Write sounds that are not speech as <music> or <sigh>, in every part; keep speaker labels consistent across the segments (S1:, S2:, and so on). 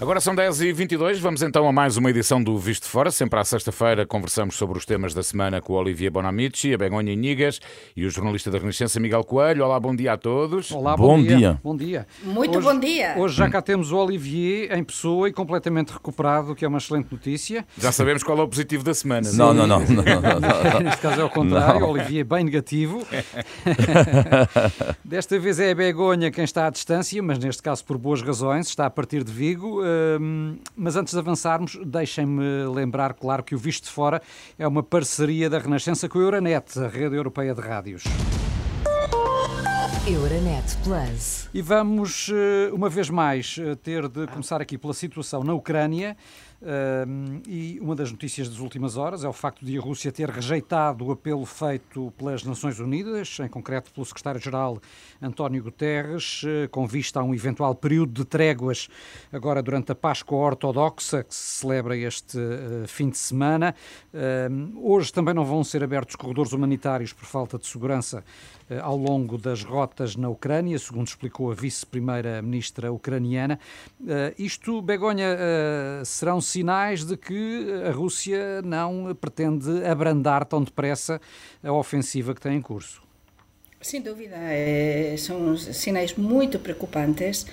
S1: Agora são 10h22, vamos então a mais uma edição do Visto Fora. Sempre à sexta-feira conversamos sobre os temas da semana com o Olivier Bonamici, a Begonha Inigas e o jornalista da Renascença Miguel Coelho. Olá, bom dia a todos.
S2: Olá, bom,
S3: bom
S2: dia.
S3: dia.
S2: Bom dia.
S4: Muito
S2: hoje,
S4: bom dia.
S2: Hoje já cá temos o Olivier em pessoa e completamente recuperado, o que é uma excelente notícia.
S1: Já sabemos qual é o positivo da semana.
S3: Não, não, não. não, não, não. <laughs>
S2: Neste caso é o contrário,
S3: Não.
S2: o Olivier é bem negativo. <laughs> Desta vez é a Begonha quem está à distância, mas neste caso por boas razões, está a partir de Vigo. Mas antes de avançarmos, deixem-me lembrar, claro, que o Visto de Fora é uma parceria da Renascença com a Euronet, a rede europeia de rádios.
S5: Euronet Plus.
S2: E vamos, eh, uma vez mais, eh, ter de começar aqui pela situação na Ucrânia. Um, e uma das notícias das últimas horas é o facto de a Rússia ter rejeitado o apelo feito pelas Nações Unidas, em concreto pelo secretário-geral António Guterres, eh, com vista a um eventual período de tréguas agora durante a Páscoa Ortodoxa, que se celebra este eh, fim de semana. Hoje também não vão ser abertos corredores humanitários por falta de segurança eh, ao longo das rotas na Ucrânia, segundo explicou a vice-primeira-ministra ucraniana. Isto, Begonha, serão sinais de que a Rússia não pretende abrandar tão depressa a ofensiva que tem em curso.
S4: Sem dúvida, eh, são sinais muito preocupantes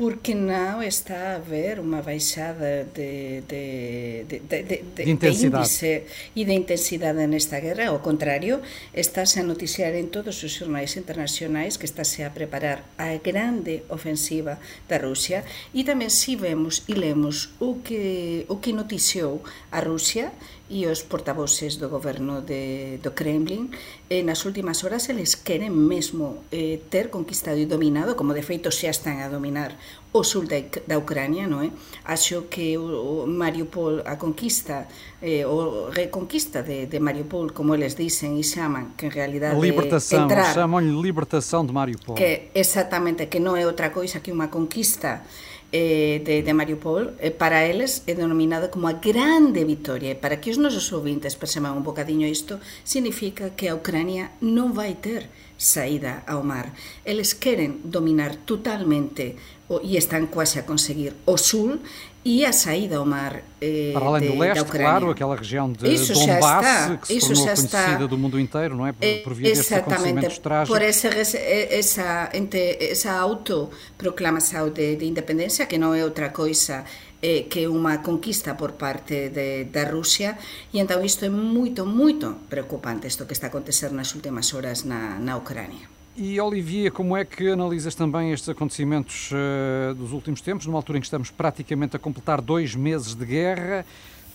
S4: porque não está a haver uma baixada de, de, de, de, índice e de intensidade nesta guerra. Ao contrário, está-se a noticiar em todos os jornais internacionais que está-se a preparar a grande ofensiva da Rússia e também se vemos e lemos o que, o que noticiou a Rússia e os portavoces do governo de, do Kremlin eh, nas últimas horas eles queren mesmo eh, ter conquistado e dominado, como de feito xa están a dominar o sul da, da Ucrania, non é? Acho que o, o Mariupol, a conquista, eh, o reconquista de, de Mariupol, como eles dicen e chaman, que en realidade
S2: A libertação,
S4: é entrar,
S2: chamam-lhe libertação de Mariupol.
S4: que exactamente, que non é outra coisa que unha conquista eh, de, de Mariupol eh, para eles é denominada como a grande vitoria. E para que os nosos ouvintes perceban un bocadiño isto significa que a Ucrania non vai ter saída ao mar. Eles queren dominar totalmente o, e están quase a conseguir o sul e a saída ao mar eh,
S2: Para além
S4: de,
S2: do leste,
S4: Ucrânia.
S2: claro, aquela região de
S4: Isso
S2: Donbass,
S4: está,
S2: que se
S4: isso
S2: tornou
S4: já está.
S2: conhecida do mundo inteiro, não é? Por, por via destes acontecimentos trágicos.
S4: por esa, ente, esa autoproclamación de, de independencia que non é outra coisa eh, que unha conquista por parte de, da Rusia e entón isto é moito, moito preocupante isto que está a acontecer nas últimas horas na, na Ucrania.
S2: E Olivia, como é que analisas também estes acontecimentos eh, dos últimos tempos, numa altura em que estamos praticamente a completar dois meses de guerra?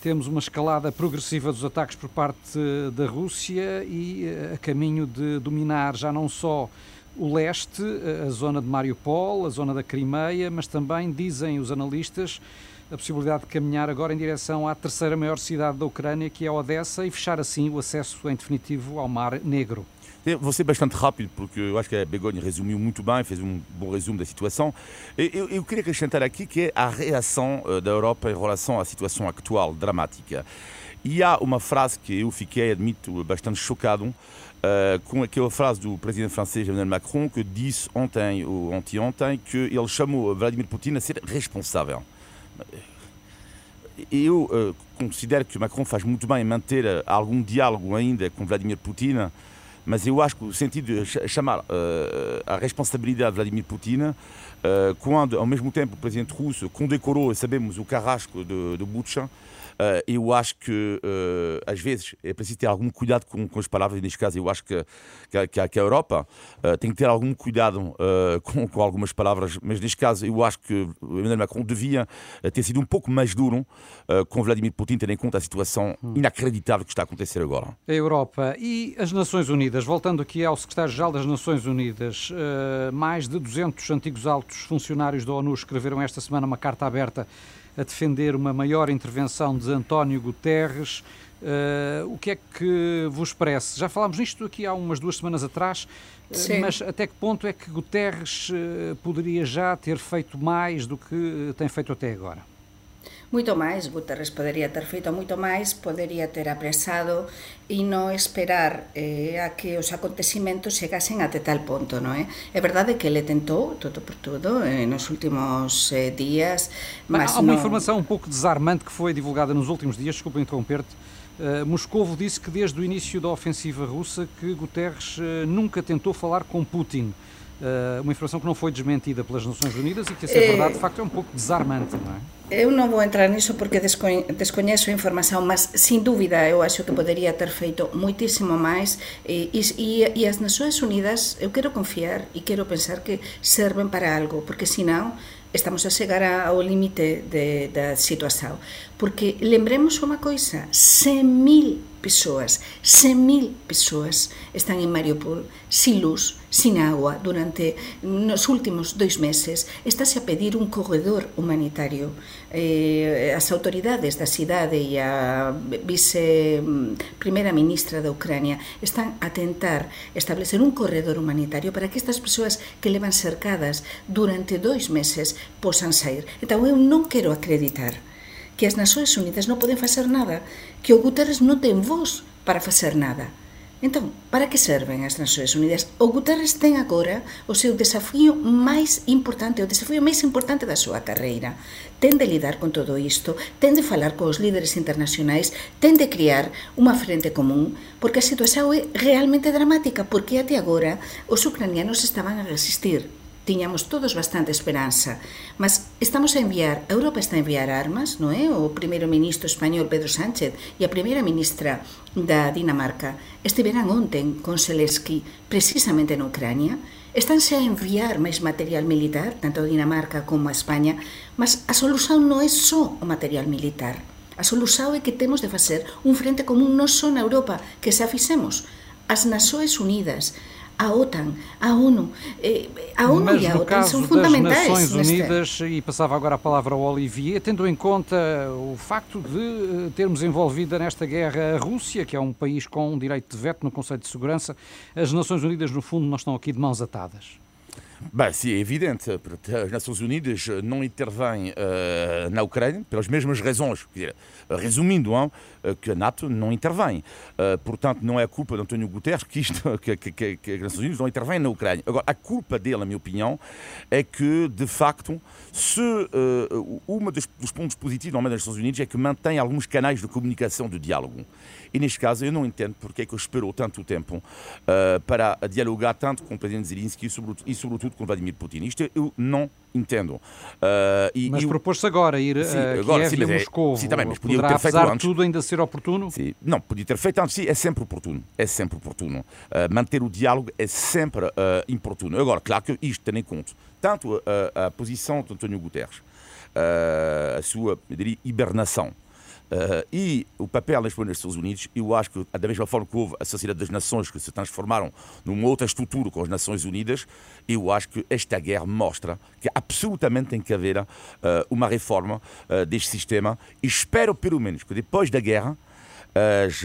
S2: Temos uma escalada progressiva dos ataques por parte eh, da Rússia e eh, a caminho de dominar já não só o leste, a zona de Mariupol, a zona da Crimeia, mas também, dizem os analistas, a possibilidade de caminhar agora em direção à terceira maior cidade da Ucrânia, que é Odessa, e fechar assim o acesso em definitivo ao Mar Negro.
S3: Vou ser bastante rápido, porque eu acho que a Begonha resumiu muito bem, fez um bom resumo da situação. E Eu, eu queria acrescentar aqui que é a reação da Europa em relação à situação atual, dramática. E há uma frase que eu fiquei, admito, bastante chocado, eh, com aquela frase do presidente francês Emmanuel Macron, que disse ontem ou anteontem que ele chamou Vladimir Putin a ser responsável. Eu eh, considero que Macron faz muito bem em manter eh, algum diálogo ainda com Vladimir Putin, mas eu acho que o sentido de ch- chamar eh, a responsabilidade de Vladimir Putin, eh, quando ao mesmo tempo o presidente russo condecorou, sabemos, o carrasco de, de Bucha, eh, eu acho que eh, às vezes é preciso ter algum cuidado com, com as palavras, e neste caso eu acho que, que, a- que a, Europa eh, tem que ter algum cuidado com, com algumas palavras, mas neste caso eu acho que o Emmanuel Macron devia ter sido um pouco mais duro com Vladimir Putin, tendo em conta a situação inacreditável que está a acontecer agora.
S2: A Europa e as Nações Unidas, voltando aqui ao secretário-geral das Nações Unidas, mais de 200 antigos altos funcionários da ONU escreveram esta semana uma carta aberta a defender uma maior intervenção de António Guterres. Uh, o que é que vos parece? Já falámos nisto aqui há umas duas semanas atrás, Sim. mas até que ponto é que Guterres poderia já ter feito mais do que tem feito até agora?
S4: Moito máis, Guterres podería ter feito moito máis, podería ter apresado e non esperar eh, a que os acontecimentos chegasen até tal ponto, non é? É verdade que ele tentou, todo por todo, eh, nos últimos eh, días,
S2: mas Há uma non... informação um pouco desarmante que foi divulgada nos últimos dias, desculpa interromper-te, Uh, Moscovo disse que desde o início da ofensiva russa que Guterres uh, nunca tentou falar com Putin. Uh, uma informação que não foi desmentida pelas Nações Unidas e que, a ser verdade, de facto é um pouco desarmante, não é?
S4: Eu non vou entrar niso porque descoñezo a información, mas sin dúbida eu acho que podería ter feito moitísimo máis e, e, e as Nações Unidas eu quero confiar e quero pensar que serven para algo, porque senão estamos a chegar ao limite da situación. Porque lembremos unha coisa, 100.000 persoas, 100.000 persoas están en Mariupol sin luz, sin agua durante nos últimos dois meses estáse a pedir un corredor humanitario. Eh, as autoridades da cidade e a vice mm, primeira ministra da Ucrania están a tentar establecer un corredor humanitario para que estas persoas que levan cercadas durante dois meses posan sair então eu non quero acreditar que as Nações Unidas non poden facer nada que o Guterres non ten voz para facer nada. Entón, para que serven as Nações Unidas? O Guterres ten agora o seu desafío máis importante, o desafío máis importante da súa carreira. Ten de lidar con todo isto, ten de falar cos líderes internacionais, ten de criar unha frente común, porque a situación é realmente dramática, porque até agora os ucranianos estaban a resistir tiñamos todos bastante esperanza. Mas estamos a enviar, a Europa está a enviar armas, non é? O primeiro ministro español Pedro Sánchez e a primeira ministra da Dinamarca estiveran onten con Zelensky precisamente na Ucrania. Estánse a enviar máis material militar, tanto a Dinamarca como a España, mas a solución non é só o material militar. A solución é que temos de facer un frente común non só na Europa, que xa fixemos, as Nasoes Unidas, a OTAN, a ONU. Eh, a ONU
S2: Mas
S4: e a
S2: OTAN
S4: são fundamentais.
S2: Nas Nações Unidas, e passava agora a palavra ao Olivier, tendo em conta o facto de eh, termos envolvida nesta guerra a Rússia, que é um país com um direito de veto no Conselho de Segurança, as Nações Unidas, no fundo, não estão aqui de mãos atadas.
S3: Bem, sim, é evidente. As Nações Unidas não intervêm uh, na Ucrânia pelas mesmas razões. Quer dizer, resumindo, hein, que a NATO não intervém. Uh, portanto, não é culpa de António Guterres que, isto, <laughs> que, que, que, as Nações Unidas não intervêm na Ucrânia. Agora, a culpa dele, na minha opinião, é que, de facto, se uh, um dos, dos, pontos positivos das Nações Unidas é que mantém alguns canais de comunicação, de diálogo. E neste caso eu não entendo porque é que esperou tanto tempo uh, para dialogar tanto com o presidente Zelensky e, sobretudo, e sobretudo com Vladimir Putin. Isto eu não entendo. Uh,
S2: e, mas propôs-se agora ir sim, a agora, Kiev sim, e a Moscou. Sim, também, mas podia Poderá, ter feito apesar antes. tudo ainda ser oportuno?
S3: Sim. Não, podia ter feito antes. Sim, é sempre oportuno. É sempre oportuno. Uh, manter o diálogo é sempre uh, importuno. Agora, claro que isto tem em conta tanto a, a posição de António Guterres, a sua, eu diria, hibernação, Uh, e o papel das Nações Unidas, eu acho que, da mesma forma que houve a Sociedade das Nações, que se transformaram numa outra estrutura com as Nações Unidas, eu acho que esta guerra mostra que absolutamente tem que haver uh, uma reforma uh, deste sistema. E espero, pelo menos, que depois da guerra, as,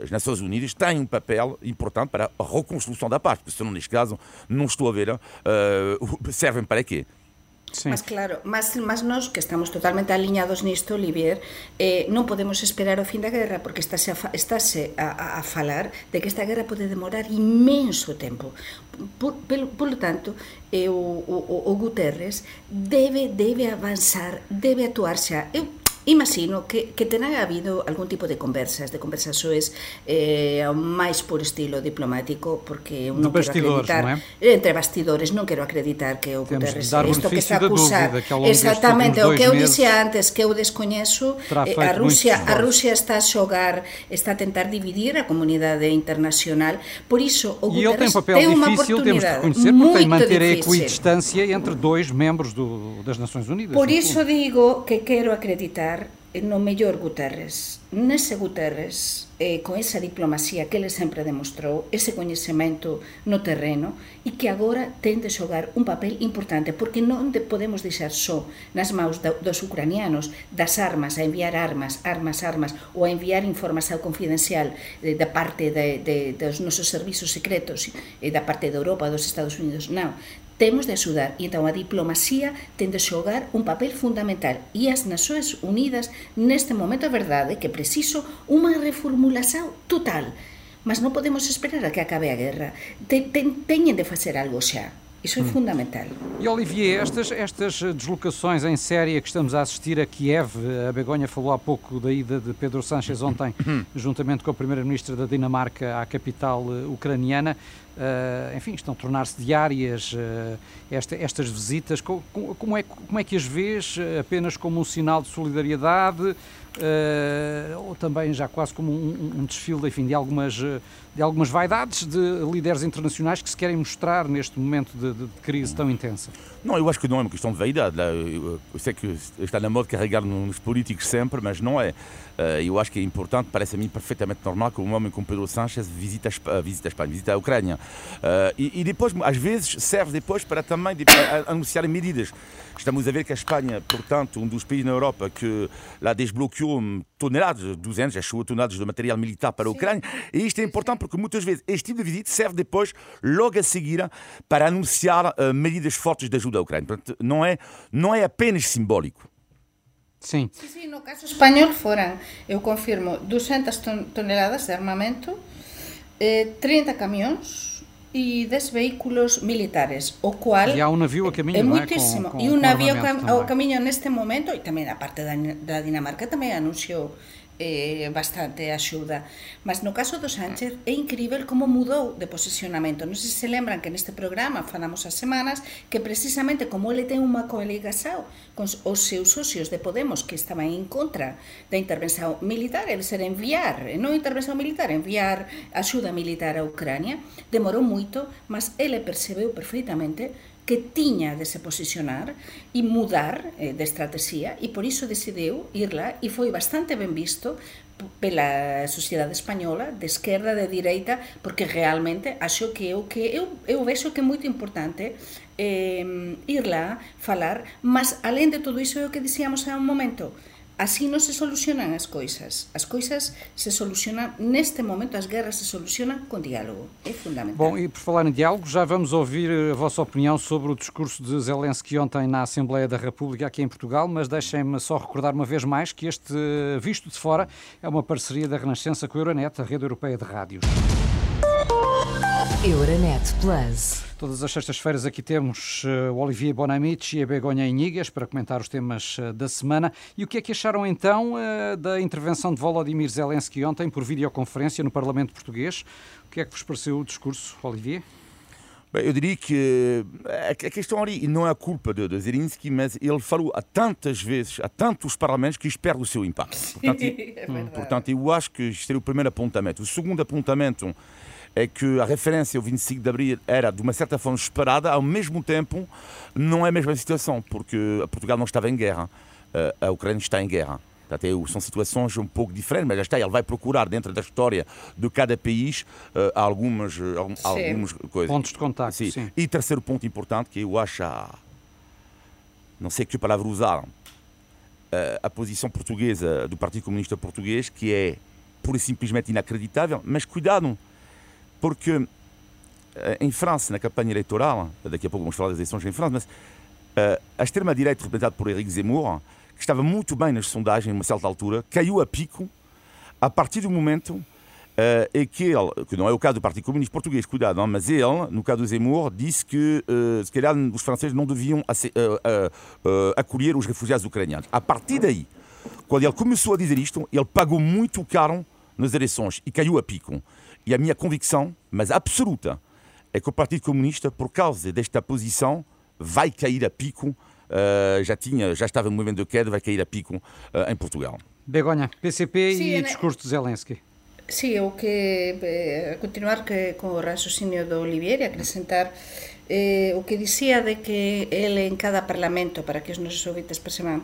S3: as, Nações Unidas têm um papel importante para a reconstrução da paz, porque senão, neste caso, não estou a ver, servem para quê?
S4: Sí. Mas claro, mas, mas nos que estamos totalmente aliñados nisto, Olivier, eh, non podemos esperar o fin da guerra porque estáse a, estáse eh, a, a, a falar de que esta guerra pode demorar imenso tempo. Por, por, por lo tanto, eh, o, o, o Guterres debe debe avanzar, debe actuar xa. Eu Imagino que, que terá habido algún tipo de conversas, de conversações eh, máis por estilo diplomático, porque non quero acreditar... Non é? Entre bastidores, non quero acreditar que o Guterres isto que está a acusar... Exactamente, o que eu dixía antes, que eu descoñezo, eh, a Rusia, a Rusia está a xogar, está a tentar dividir a comunidade internacional, por iso o Guterres
S2: tem unha oportunidade temos de reconhecer, porque tem manter difícil. a equidistância entre dois membros do, das Nações Unidas.
S4: Por iso digo que quero acreditar no mellor Guterres. Nese Guterres, eh, con esa diplomacia que ele sempre demostrou, ese coñecemento no terreno, e que agora ten de xogar un papel importante, porque non de podemos deixar só nas maus da, dos ucranianos das armas, a enviar armas, armas, armas, ou a enviar información confidencial eh, da parte de, de, dos nosos servizos secretos, eh, da parte de Europa, dos Estados Unidos. Non, temos de axudar e entón a diplomacia ten de xogar un papel fundamental e as Nações Unidas neste momento é verdade que preciso unha reformulación total mas non podemos esperar a que acabe a guerra ten, ten, teñen de facer algo xa Isso é hum. fundamental.
S2: E Olivier, estas, estas deslocações em série que estamos a assistir a Kiev, a Begonha falou há pouco da ida de Pedro Sánchez ontem, hum. juntamente com a Primeira-Ministra da Dinamarca à capital eh, ucraniana, uh, enfim, estão a tornar-se diárias uh, esta, estas visitas. Como, como, é, como é que as vês? Apenas como um sinal de solidariedade? Uh, ou também já quase como um, um desfile enfim, de, algumas, de algumas vaidades de líderes internacionais que se querem mostrar neste momento de, de, crise tão intensa?
S3: Não, eu acho que não é uma questão de vaidade. Eu, sei que está na moda carregar nos políticos sempre, mas não é. Eu acho que é importante, parece a mim perfeitamente normal que um homem como Pedro Sánchez visite a, visite a Espanha, visite a Ucrânia. Uh, e, e, depois, às vezes, serve depois para também de, para anunciar medidas. Estamos a ver que a Espanha, portanto, um dos países na Europa que lá desbloqueou toneladas, 200, achou toneladas de material militar para a Ucrânia. E isto é importante porque muitas vezes este tipo de visita serve depois, logo a seguir, para anunciar uh, medidas fortes de ajuda à Ucrânia. Portanto, não é, não é apenas simbólico.
S2: Sim.
S4: Sim, sim, no caso espanhol foram, eu confirmo, 200 toneladas de armamento, eh, 30 caminhões e 10 veículos militares, o qual
S2: e há um navio a caminho,
S4: é
S2: muitíssimo. É? Com, com,
S4: e um navio a caminho neste momento, e também a parte da, da Dinamarca também anunciou eh, bastante axuda. Mas no caso do Sánchez é incrível como mudou de posicionamento. Non sei se se lembran que neste programa falamos as semanas que precisamente como ele ten unha coaligação con os seus socios de Podemos que estaban en contra da intervención militar, é ser enviar, non intervención militar, enviar axuda militar a Ucrania, demorou moito, mas ele percebeu perfeitamente que tiña de se posicionar e mudar eh, de estrategia e por iso decidiu ir lá e foi bastante ben visto pela sociedade española, de esquerda, de direita, porque realmente acho que eu que eu, eu vexo que é moito importante eh, ir lá, falar, mas além de todo iso é o que dicíamos há un momento, Así non se solucionan as coisas. As coisas se solucionan, neste momento, as guerras se solucionan com diálogo. É fundamental.
S2: Bom, e por falar em diálogo, já vamos ouvir a vossa opinião sobre o discurso de Zelensky ontem na Assembleia da República aqui em Portugal, mas deixem-me só recordar uma vez mais que este Visto de Fora é uma parceria da Renascença com a Euronet, a rede europeia de rádios. Euronet Plus. Todas as sextas-feiras aqui temos uh, o Olivier Bonamici e a Begonha Inigas para comentar os temas uh, da semana. E o que é que acharam então uh, da intervenção de Volodymyr Zelensky ontem por videoconferência no Parlamento Português? O que é que vos pareceu o discurso, Olivier?
S3: Bem, eu diria que a questão ali não é a culpa de, de Zelensky, mas ele falou há tantas vezes, há tantos parlamentos que isto perde o seu impacto. <laughs> Portanto, é portanto eu acho que isto seria o primeiro apontamento. O segundo apontamento é que a referência ao 25 de Abril era de uma certa forma esperada, ao mesmo tempo não é a mesma situação, porque Portugal não estava em guerra, eh, a Ucrânia está em guerra. Portanto, são situações um pouco diferentes, mas já está, ele vai procurar dentro da história de cada país uh, algumas, uh, algumas coisas.
S2: Pontos de contato.
S3: Sim.
S2: sim.
S3: E terceiro ponto importante, que eu acho, não sei que palavra usar, a posição portuguesa do Partido Comunista Português, que é pura e simplesmente inacreditável, mas cuidado, porque eh, em França, na campanha eleitoral, daqui a pouco vamos falar das eleições em França, mas uh, a extrema-direita, representada por Eric Zemmour, que estava muito bem nas sondagens, uma certa altura, caiu a pico a partir do momento uh, em que ele, que não é o caso do Partido Comunista Português, cuidado, não, mas ele, no caso do Zemmour, disse que uh, se calhar os franceses não deviam acolher os refugiados ucranianos. A partir daí, quando ele começou a dizer isto, ele pagou muito caro nas eleições e caiu a pico. E a minha convicção, mas absoluta, é que o Partido Comunista, por causa desta posição, vai cair a pico. Uh, já tinha, já estava no movimento de queda, vai cair a pico uh, em Portugal.
S2: Begonha, PCP Sim, e né? discurso de Zelensky.
S4: Sim, o que eh, continuar que, com o raciocínio do Olivier e acrescentar eh, o que dicía de que ele en cada parlamento para que os nosos ouvintes perceban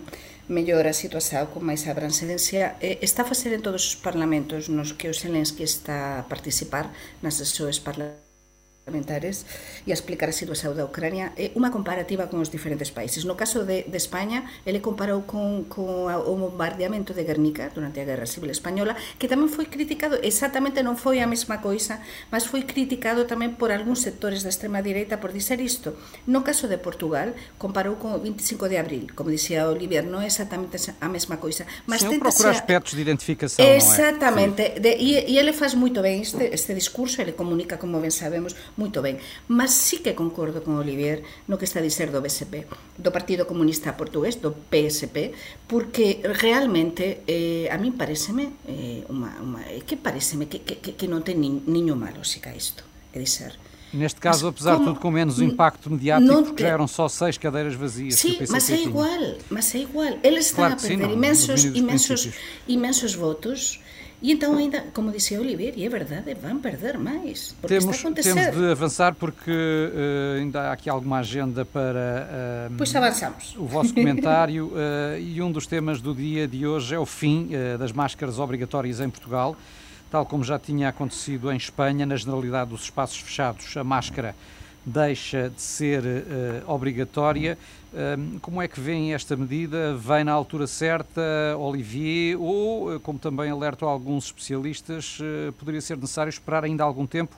S4: mellor a situación con máis abrancedencia eh, está a facer en todos os parlamentos nos que o Zelensky está a participar nas sesións parlamentos parlamentares e a explicar a situación da Ucrania é unha comparativa con os diferentes países. No caso de, de España, ele comparou con, con o bombardeamento de Guernica durante a Guerra Civil Española, que tamén foi criticado, exactamente non foi a mesma coisa, mas foi criticado tamén por algúns sectores da extrema direita por dizer isto. No caso de Portugal, comparou con o 25 de abril, como dicía Olivier, non é exactamente a mesma coisa,
S2: mas Sim, tenta procura aspectos de identificação,
S4: Exactamente, é? de, e, e ele faz moito ben este, este discurso, ele comunica, como ben sabemos, moito ben. Mas sí que concordo con Olivier no que está a dizer do BSP, do Partido Comunista Portugués, do PSP, porque realmente eh, a min pareceme eh, uma, uma, que pareceme que, que, que non ten ni, niño malo se isto, é dizer,
S2: Neste caso, mas apesar de tudo, com menos impacto mediático, não porque já eram só seis cadeiras vazias.
S4: Sim, mas é igual, mas é igual. Eles estão claro a perder sim, não, imensos, imensos, imensos votos E então ainda, como dizia Olivier, e é verdade, vão perder mais, porque
S2: temos,
S4: está a acontecer. Temos
S2: de avançar porque uh, ainda há aqui alguma agenda para
S4: uh, pois avançamos.
S2: o vosso comentário uh, <laughs> e um dos temas do dia de hoje é o fim das máscaras obrigatórias em Portugal, tal como já tinha acontecido em Espanha, na generalidade dos espaços fechados, a máscara deixa de ser obrigatória. Como é que vem esta medida? Vem na altura certa, Olivier, ou, uh, como também alertam alguns especialistas, poderia ser necessário esperar ainda algum tempo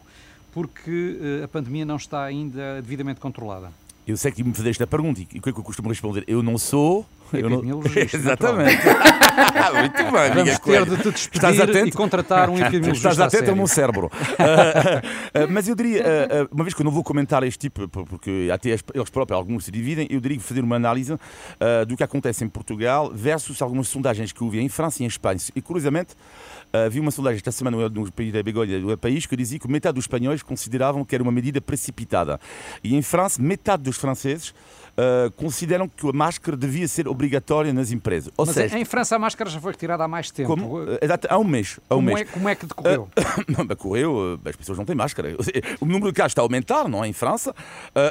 S2: porque a pandemia não está ainda devidamente controlada?
S3: Eu sei que me fizeste a pergunta e o que é que eu costumo responder? Eu não sou.
S2: Eu não... <laughs>
S3: Exatamente. <laughs> Muito bem,
S2: Vamos ter de te Estás atento? e contratar um <laughs> epidemiologista
S3: Estás atento ao meu cérebro. uh, uh, mas eu diria, uh, uma vez que eu não vou comentar este tipo, porque até eles próprios, alguns se dividem, eu diria que fazer uma análise do que acontece em Portugal versus algumas sondagens que eu vi em França e em Espanha. E curiosamente, Uh, vi uma sondagem esta semana no país da Begolha, do país, que dizia que metade dos espanhóis consideravam que era uma medida precipitada. E em França, metade dos franceses uh, consideram que a máscara devia ser obrigatória nas empresas.
S2: Ou Mas seja, em França a máscara já foi retirada há mais tempo.
S3: Como, uh, há um mês. Há um
S2: como,
S3: mês.
S2: É, como é que decorreu? <coughs>
S3: Uh, decorreu, as pessoas não têm máscara. <laughs> O número de casos está a aumentar, não é, em França,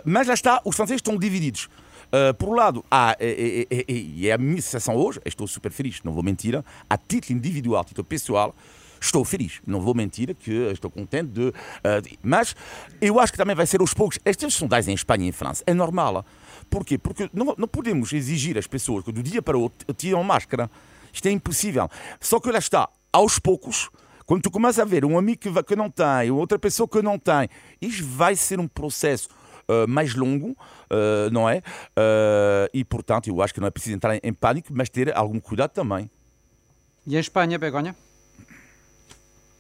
S3: mas lá está, os franceses estão divididos. Uh, por um lado, há, e, e, e, é a minha sensação hoje, estou super feliz, não vou mentir, a título individual, a título pessoal, estou feliz. Não vou mentir que estou contente de, uh, de. Mas eu acho que também vai ser aos poucos. Estas sondagens em Espanha e em França é normal. Porquê? Porque não, não podemos exigir às pessoas que do dia para o outro tiram máscara. Isto é impossível. Só que lá está, aos poucos, quando tu começas a ver um amigo que não tem, outra pessoa que não tem, isto vai ser um processo uh, mais longo, uh, não é? Uh, e, portanto, eu acho que não é preciso entrar em, em pânico, mas ter algum cuidado também.
S2: E em Espanha, Begonha?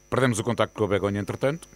S1: Perdemos o contacto com a Begonha, entretanto.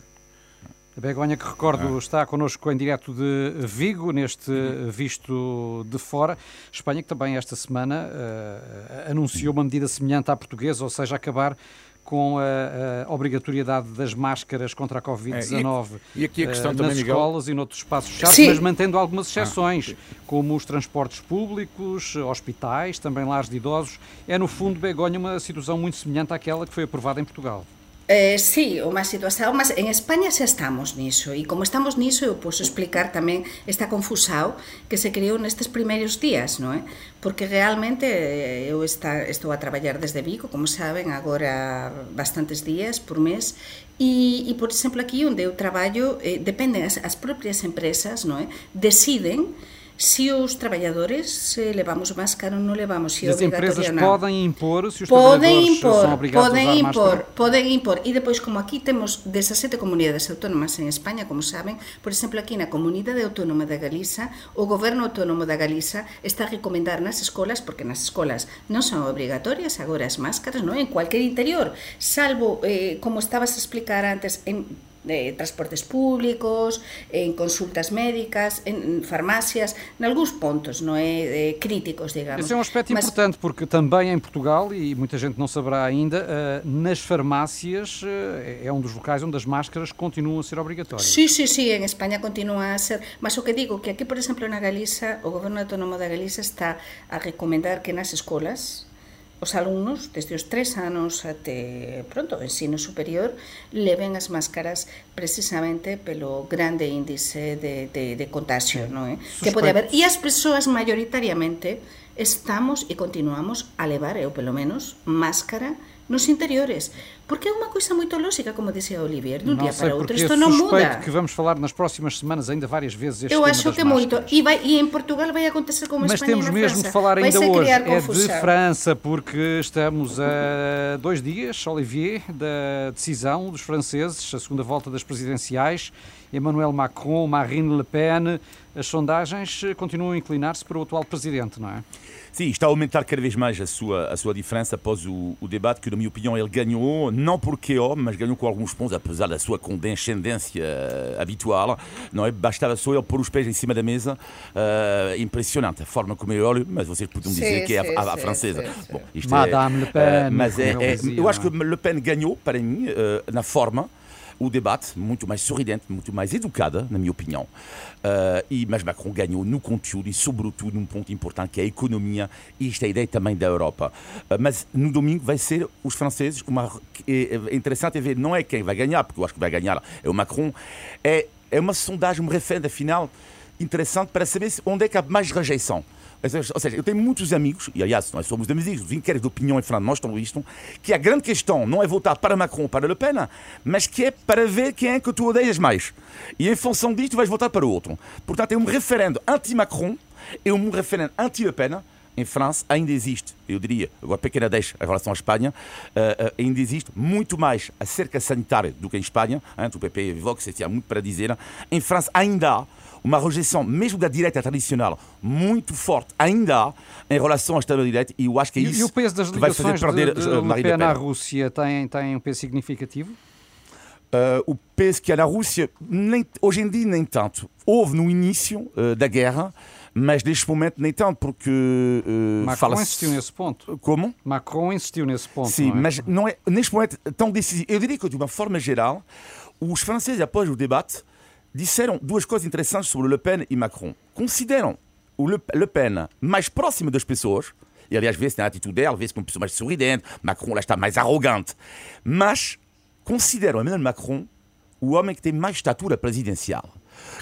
S2: A Begonha, que recordo, ah. está connosco em direto de Vigo, neste visto de fora. Espanha, que também esta semana uh, anunciou uma medida semelhante à portuguesa, ou seja, acabar com a, a, obrigatoriedade das máscaras contra a Covid-19 é, e, aqui a questão uh, também, nas Miguel... escolas e noutros espaços fechados, mas mantendo algumas exceções, ah. como os transportes públicos, hospitais, também lares de idosos. É, no fundo, Begonha, uma situação muito semelhante àquela que foi aprovada em Portugal.
S4: Eh, sí, o máis situación, mas en España xa estamos niso e como estamos niso eu posso explicar tamén esta confusao que se creou nestes primeiros días, non é? Porque realmente eh, eu está, estou a traballar desde Vigo, como saben, agora bastantes días por mes e, e por exemplo, aquí onde eu traballo eh, dependen as, as propias empresas, non é? Deciden se os trabalhadores se levamos máscara ou não levamos, se é
S2: As empresas podem impor, se os podem impor, são obrigados
S4: podem
S2: a usar
S4: impor,
S2: máscara?
S4: Podem impor. E depois, como aqui temos 17 comunidades autónomas en España, como saben, por exemplo, aquí na Comunidade Autónoma da Galiza, o Goberno Autónomo da Galiza está a recomendar nas escolas, porque nas escolas non son obrigatorias agora as máscaras, non en cualquier interior, salvo, eh, como estabas a explicar antes, en de transportes públicos, en consultas médicas, en farmácias, en alguns pontos, não é, críticos, digamos.
S2: Esse é um aspecto Mas... importante, porque também em Portugal, e muita gente não saberá ainda, eh, nas farmácias eh, é um dos locais onde as máscaras continuam a ser obrigatórias.
S4: Sim, sim, sim, em Espanha continua a ser. Mas o que digo, que aqui, por exemplo, na Galiza, o Governo Autónomo da Galiza está a recomendar que nas escolas, os alumnos desde os tres anos até pronto o ensino superior leven as máscaras precisamente pelo grande índice de, de, de contagio sí. non é? Eh? Que pode haber e as persoas mayoritariamente estamos e continuamos a levar, eu pelo menos, máscara nos interiores. Porque é uma coisa muito lógica, como dizia Olivier, de um dia para outro. Isto não muda.
S2: que vamos falar nas próximas semanas ainda várias vezes este
S4: Eu acho que
S2: muito.
S4: E, vai, e em Portugal vai acontecer como
S2: Mas
S4: Espanha
S2: temos mesmo de falar ainda hoje.
S4: É
S2: de França, porque estamos a dois dias, Olivier, da decisão dos franceses, a segunda volta das presidenciais. Emmanuel Macron, Marine Le Pen, as sondagens continuam a inclinar-se para o atual presidente, não é?
S3: Sim, está a aumentar cada vez mais a sua, a sua diferença após o, o debate, que, na minha opinião, ele ganhou, não porque ó, mas ganhou com alguns pontos, apesar da sua condescendência habitual. Não é? Bastava só ele pôr os pés em cima da mesa. Uh, impressionante a forma como ele olha, mas vocês podiam dizer sim, que é a, a, a francesa.
S2: Sim, Bom, Madame
S3: é,
S2: Le Pen.
S3: Uh, mas é, é, eu acho que Le Pen ganhou, para mim, uh, na forma o debate, muito mais sorridente, muito mais educada, na minha opinião. Uh, e, mas Macron ganhou no conteúdo e, sobretudo, num ponto importante que é a economia e esta ideia também da Europa. Uh, mas no domingo vai ser os franceses. Uma, é, é interessante ver, não é quem vai ganhar, porque eu acho que vai ganhar é o Macron, é, é uma sondagem, um referendo, afinal, interessante para saber onde é que há mais rejeição. Ou seja, eu tenho muitos amigos, e aliás, nós somos amigos, os inquéritos de opinião em França mostram isto, que a grande questão não é votar para Macron ou para Le Pen, mas que é para ver quem é que tu odeias mais. E em função disto, vais votar para o outro. Portanto, é um referendo anti-Macron e um referendo anti-Le Pen. Em França ainda existe, eu diria, agora pequena deixa em relação à Espanha, uh, uh, ainda existe muito mais acerca sanitária do que em Espanha. Hein, o PP e Vox tinha muito para dizer. Em França ainda há uma rejeição, mesmo da direita tradicional, muito forte, ainda há, em relação à extrema-direita, e eu acho que é isso
S2: e, o peso das
S3: que vai fazer perder
S2: de, de Le Pen à Rússia tem, tem um peso significativo?
S3: Uh, o peso que há na Rússia, nem, hoje em dia, nem tanto. Houve no início uh, da guerra, mas neste momento nem tanto, porque.
S2: Uh, Macron insistiu nesse ponto.
S3: Como?
S2: Macron insistiu nesse ponto.
S3: Sim,
S2: não é?
S3: mas não é, neste momento tão decisivo. Eu diria que, de uma forma geral, os franceses, após o debate, disseram duas coisas interessantes sobre Le Pen e Macron. Consideram o Le, Le Pen mais próximo das pessoas, e aliás, vê-se na atitude dela, vê-se como pessoa mais sorridente, Macron lá está mais arrogante, mas consideram Emmanuel Macron o homem que tem mais estatura presidencial.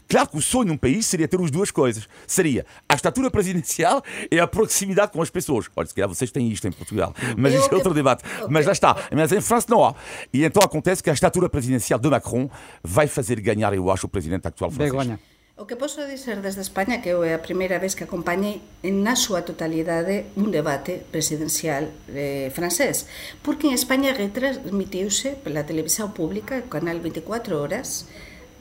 S3: Claro que o sonho num país seria ter as duas coisas. Seria a estatura presidencial e a proximidade com as pessoas. Olha, se calhar vocês têm isto em Portugal, mas isso é outro debate. Mas lá está. Mas em França não há. E então acontece que a estatura presidencial de Macron vai fazer ganhar, eu acho, o presidente atual francês.
S2: Begonha.
S4: O que posso dizer desde España que é a primeira vez que acompañei na súa totalidade un debate presidencial eh, francés, porque en España retransmitiuse pela televisión pública, canal 24 horas,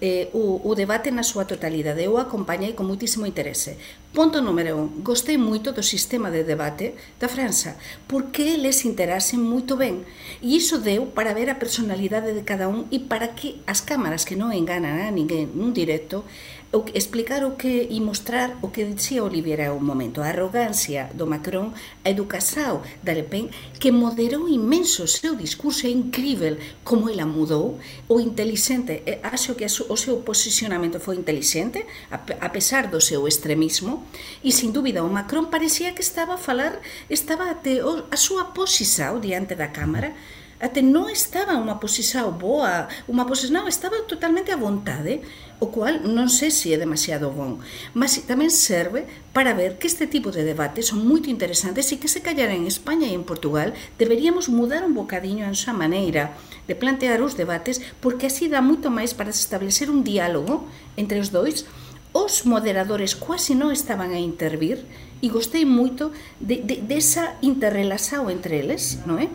S4: eh, o, o debate na súa totalidade. Eu acompañei con muitísimo interese. Ponto número un, gostei moito do sistema de debate da França, porque eles interasen moito ben, e iso deu para ver a personalidade de cada un e para que as cámaras que non enganan a ninguén nun directo o, explicar o que e mostrar o que dicía Oliveira un momento, a arrogancia do Macron, a educação da Le Pen, que moderou imenso o seu discurso, é incrível como ela mudou, o inteligente, eh, acho que o seu posicionamento foi inteligente, a pesar do seu extremismo, e sin dúbida o Macron parecía que estaba a falar, estaba a, te, a súa posição diante da Cámara, até non estaba unha posición boa, unha posición, non, estaba totalmente à vontade, o cual non sei se é demasiado bon, mas tamén serve para ver que este tipo de debates son moito interesantes e que se callar en España e en Portugal deberíamos mudar un bocadiño a súa maneira de plantear os debates porque así dá moito máis para establecer un diálogo entre os dois os moderadores quase non estaban a intervir e gostei moito de, de, desa entre eles, non é?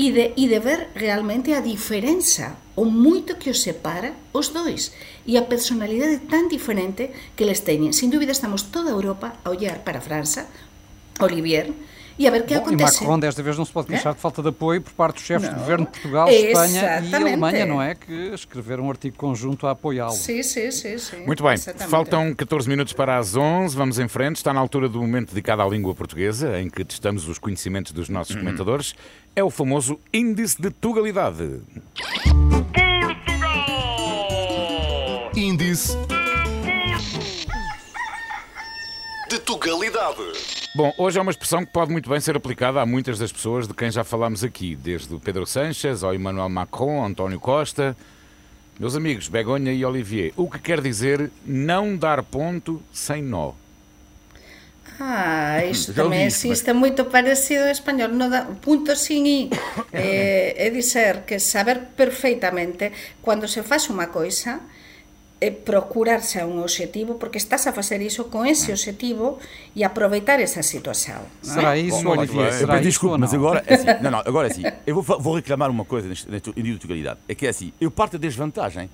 S4: E de, e de ver realmente a diferença, o moito que os separa os dois e a personalidade tan diferente que les teñen. Sin dúvida estamos toda Europa a olhar para França, Olivier, e a ver o que
S2: Bom,
S4: acontece.
S2: E Macron desta vez não se pode queixar é? de falta de apoio por parte dos chefes não. de governo de Portugal, Espanha e Alemanha, não é? Que escreveram um artigo conjunto a apoiá-lo.
S4: Sim, sim, sim, sim.
S1: Muito bem, Exatamente. faltam 14 minutos para as 11, vamos em frente. Está na altura do momento dedicado à língua portuguesa, em que testamos os conhecimentos dos nossos uhum. comentadores. É o famoso Índice de Tugalidade.
S5: Portugal! Índice de Tugalidade.
S1: Bom, hoje é uma expressão que pode muito bem ser aplicada a muitas das pessoas de quem já falámos aqui, desde o Pedro Sanches ao Emmanuel Macron, António Costa. Meus amigos, Begonha e Olivier, o que quer dizer não dar ponto sem nó?
S4: Ah, <laughs> isto
S3: Já ouvi
S4: tamén
S3: isto,
S4: existe moito parecido ao español no da, punto sin i <laughs> eh, é dizer que saber perfeitamente cando se faz unha coisa é procurarse a un objetivo porque estás a facer iso con ese objetivo e aproveitar esa situação.
S2: Será isso,
S1: Bom,
S2: Olivier? Será
S3: desculpe,
S2: ou
S3: mas agora é assim. <laughs> Não, não, agora é assim. Eu vou, vou reclamar uma coisa nesta individualidade. É que é assim, eu parto da desvantagem.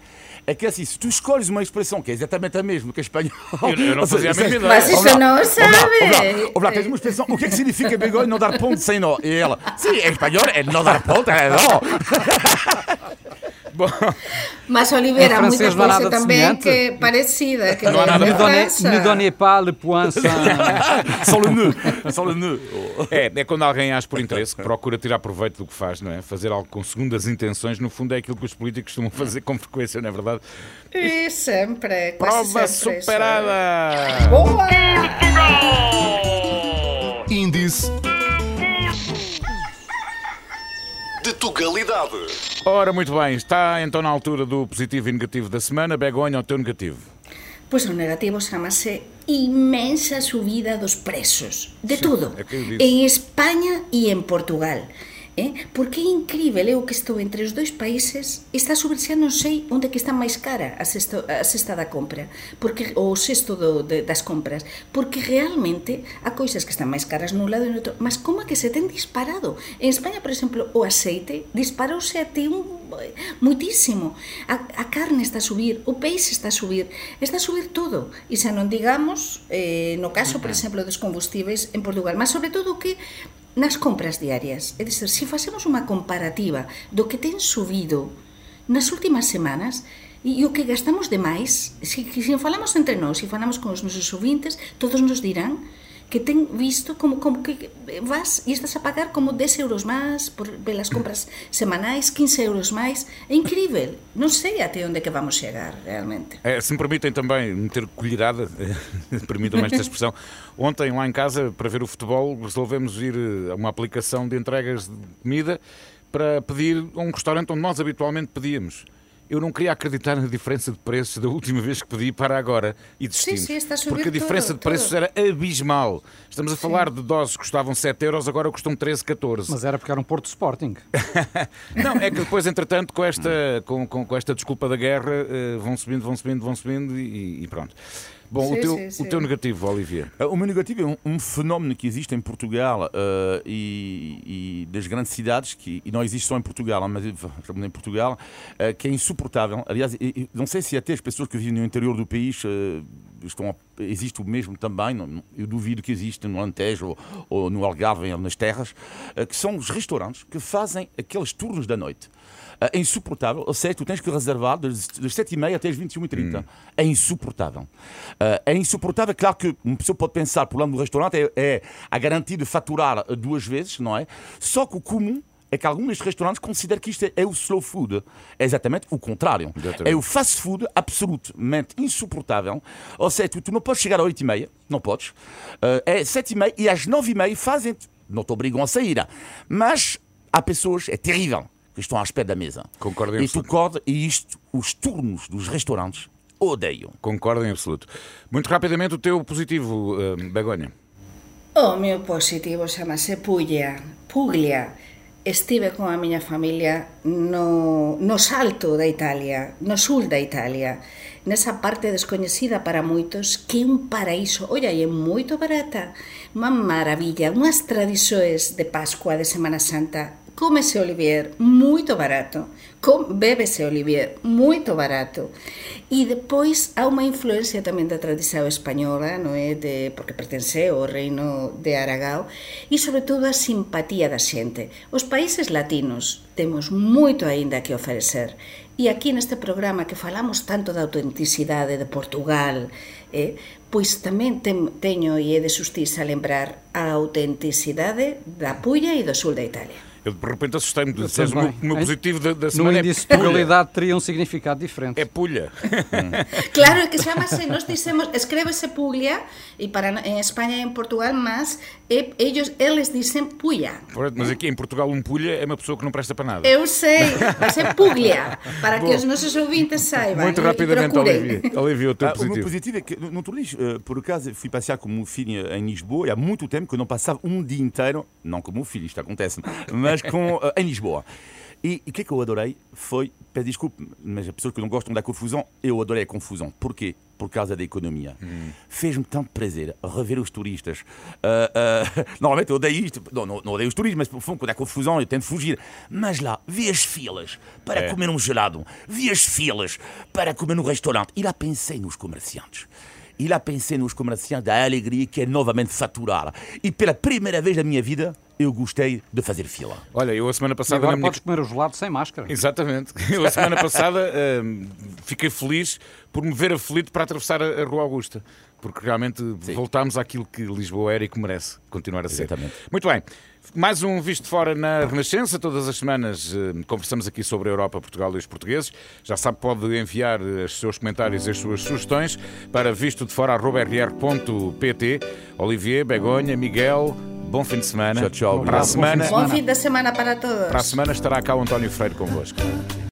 S3: É que é assim, se tu escolhes uma expressão que é exatamente a mesma que a espanhol.
S1: Eu- eu não <laughs> fazia a mesma
S3: é-
S1: ideia.
S4: Mas isso não sabe.
S3: olá, olá, tens uma expressão. O que é que significa bigode não dar ponto sem nó? E ela, sim, em espanhol é não dar ponto, é nó. <laughs>
S1: Bom,
S4: Mas Oliveira,
S2: há
S4: coisa
S2: nada de
S4: também
S2: semelhante.
S4: que é parecida. Que
S1: Não há nada
S2: Ne donnez, ne donnez pas le point sans... <laughs>
S3: Sans le nœud. Sans le nœud.
S1: é, é quando alguém age por interesse, que procura tirar proveito do que faz, não é? Fazer algo com segundas intenções, no fundo é aquilo que os políticos costumam fazer com frequência, não é verdade?
S4: E sempre,
S1: Prova
S4: sempre isso.
S1: superada!
S4: Boa!
S6: Índice de Tugalidade.
S1: Ora, muito bem, está então na altura do positivo e negativo da semana. Begonha, o teu negativo.
S4: Pois o negativo chamase imensa subida dos preços, de
S1: é eu disse.
S4: en España e en Portugal. Eh? Porque é incrível, eu que estou entre os dois países, esta subversión non sei onde que está máis cara a, sexto, a sexta da compra, porque o sexto do, de, das compras, porque realmente há coisas que están máis caras nun lado e no outro, mas como é que se ten disparado? En España, por exemplo, o aceite disparouse até un muitísimo. A, a carne está a subir, o peixe está a subir, está a subir todo. E xa non digamos, eh, no caso, por exemplo, dos combustíveis en Portugal, mas sobre todo que nas compras diarias. É dicir, se facemos unha comparativa do que ten subido nas últimas semanas e o que gastamos de máis, se, se falamos entre nós, se falamos con os nosos ouvintes, todos nos dirán que ten visto como, como que vas e estás a pagar como 10 euros máis por compras semanais, 15 euros máis. É incrível. Non sei até onde que vamos chegar, realmente.
S1: É, se me permitem também meter colherada, <laughs> permitam-me esta expressão. Ontem, lá em casa, para ver o futebol, resolvemos ir a uma aplicação de entregas de comida para pedir a um restaurante onde nós habitualmente pedíamos. Eu não queria acreditar na diferença de preços da última vez que pedi para agora e desistimos.
S4: sim, está a subir
S1: porque a diferença
S4: tudo,
S1: de preços
S4: tudo.
S1: era abismal. Estamos a falar de doses que custavam 7 euros, agora custam 13, 14.
S2: Mas era porque era um Porto Sporting. <laughs>
S1: Não, é que depois, entretanto, com esta, com, com, com esta desculpa da guerra, eh, vão subindo, vão subindo, vão subindo e, e pronto. Bom,
S4: Sim,
S1: o, teu,
S4: sim, sim.
S1: o teu negativo, Olivier.
S3: Uh, O meu negativo é um, um fenómeno que existe em Portugal uh, e, e das grandes cidades, que e não existe só em Portugal, mas em Portugal, uh, que é insuportável. Aliás, não sei se até as pessoas que vivem no interior do país uh, estão a, existe o mesmo também, não- eu duvido que existe no Alentejo ou, ou no Algarve, ou nas terras, uh, que são os restaurantes que fazem aqueles turnos da noite. É insuportável, ou seja, tu tens que reservar das, das 7h30 até as 21h30. É insuportável. Uh, é insuportável, claro que uma pessoa pode pensar, por lado do restaurante, é, é a garantia de faturar duas vezes, não é? Só que o comum é que alguns restaurantes consideram que isto é, é o slow food. É exatamente o contrário.
S1: Exatamente.
S3: É o fast food absolutamente insuportável. Ou seja, tu, tu não podes chegar às 8h30, não podes. Uh, é 7h30 e às 9h30 fazem não te obrigam a sair. Mas há pessoas, é terrível, que estão à espera da mesa.
S1: Concordo em
S3: E tu
S1: absoluto.
S3: corda, e isto, os turnos dos restaurantes odeiam.
S1: Concordo em absoluto. Muito rapidamente, o teu positivo, eh, Begonha.
S4: O meu positivo chamase Puglia. Puglia. Estive con a miña familia no, no salto da Italia, no sul da Italia, nesa parte descoñecida para moitos, que é un paraíso. Olla, e é moito barata. Unha maravilla, unhas tradições de Pascua, de Semana Santa, come-se Olivier, moito barato. Com, bébese Olivier, moito barato. E depois há unha influencia tamén da tradición española, non é? De, porque pertence ao reino de Aragao, e sobre todo a simpatía da xente. Os países latinos temos moito aínda que ofrecer. E aquí neste programa que falamos tanto da autenticidade de Portugal, eh, pois tamén tem, teño e é de justiza lembrar a autenticidade da Pulla e do sul da Italia.
S1: Eu de repente assustei-me de
S2: Eu
S1: dizeres o meu,
S2: Em-
S1: positivo da, da
S2: No
S1: semana
S2: índice
S1: é
S2: de
S1: pulha.
S2: legalidade teria um significado diferente.
S1: É pulha. <laughs>
S4: Claro, é que chamase, nos dicemos, escrevese Puglia, e para en España e en Portugal más, e, ellos, eles Puya.
S1: Pronto, Mas aqui em Portugal um pulha é uma pessoa que não presta para nada.
S4: Eu sei, mas é Puglia, para que os nossos ouvintes saibam
S1: Muito rapidamente. Olivia. Olivia, o teu
S3: Ah, o meu
S1: positivo.
S3: positivo é que, no dia, eh, por acaso, fui passear com o meu filho em Lisboa e há muito tempo que eu não passava um dia inteiro, não com o meu filho, isto acontece, mas com, eh, em Lisboa. E o que é que eu adorei foi, peço desculpe, mas as pessoas que não gostam da confusão, eu adorei a confusão. Porquê? Por causa da economia. Fez-me tanto prazer rever os turistas. Ah, ah, <laughs> normalmente eu odeio isto, não, não, não odeio os turistas, mas por fundo, quando há confusão eu tento fugir. Mas lá, vi as filas para
S1: É.
S3: comer um gelado, vi as filas para comer no restaurante. E lá pensei nos comerciantes. E lá pensei nos comerciantes da alegria que é novamente faturar. E pela primeira vez da minha vida, eu gostei de fazer fila.
S1: Olha, eu a semana
S2: E
S1: passada
S2: agora
S1: na minha
S2: podes comer o gelado sem máscara.
S1: Exatamente. <laughs> Eu, a semana passada hum, fiquei feliz por me ver aflito para atravessar a, Rua Augusta. Porque realmente voltámos àquilo que Lisboa era e que merece continuar a ser.
S3: Exatamente.
S1: Muito bem. Mais um Visto de Fora na Renascença. Todas as semanas hum, conversamos aqui sobre a Europa, Portugal e os portugueses. Já sabe, pode enviar eh, os seus comentários e as suas sugestões para visto de fora.rr.pt. Olivier, Begonha, Miguel, bom fim de semana.
S3: Tchau, tchau.
S1: Para a semana,
S4: Bom fim de semana para todos.
S1: para a semana estará cá o António Freire convosco.